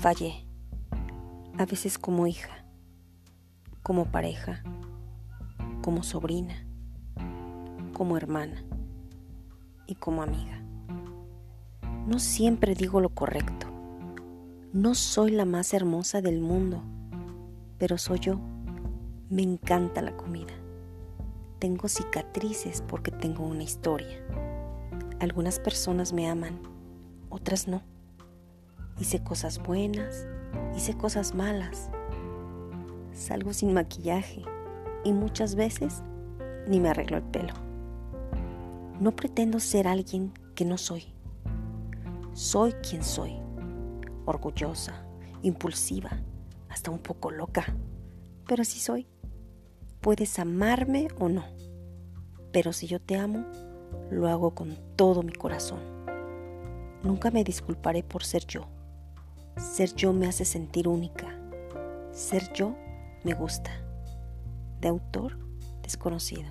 Fallé, a veces como hija, como pareja, como sobrina, como hermana y como amiga. No siempre digo lo correcto. No soy la más hermosa del mundo, pero soy yo. Me encanta la comida. Tengo cicatrices porque tengo una historia. Algunas personas me aman, otras no. Hice cosas buenas, hice cosas malas. Salgo sin maquillaje y muchas veces ni me arreglo el pelo. No pretendo ser alguien que no soy. Soy quien soy. Orgullosa, impulsiva, hasta un poco loca. Pero sí soy. Puedes amarme o no. Pero si yo te amo, lo hago con todo mi corazón. Nunca me disculparé por ser yo. Ser yo me hace sentir única. Ser yo me gusta. De autor desconocido.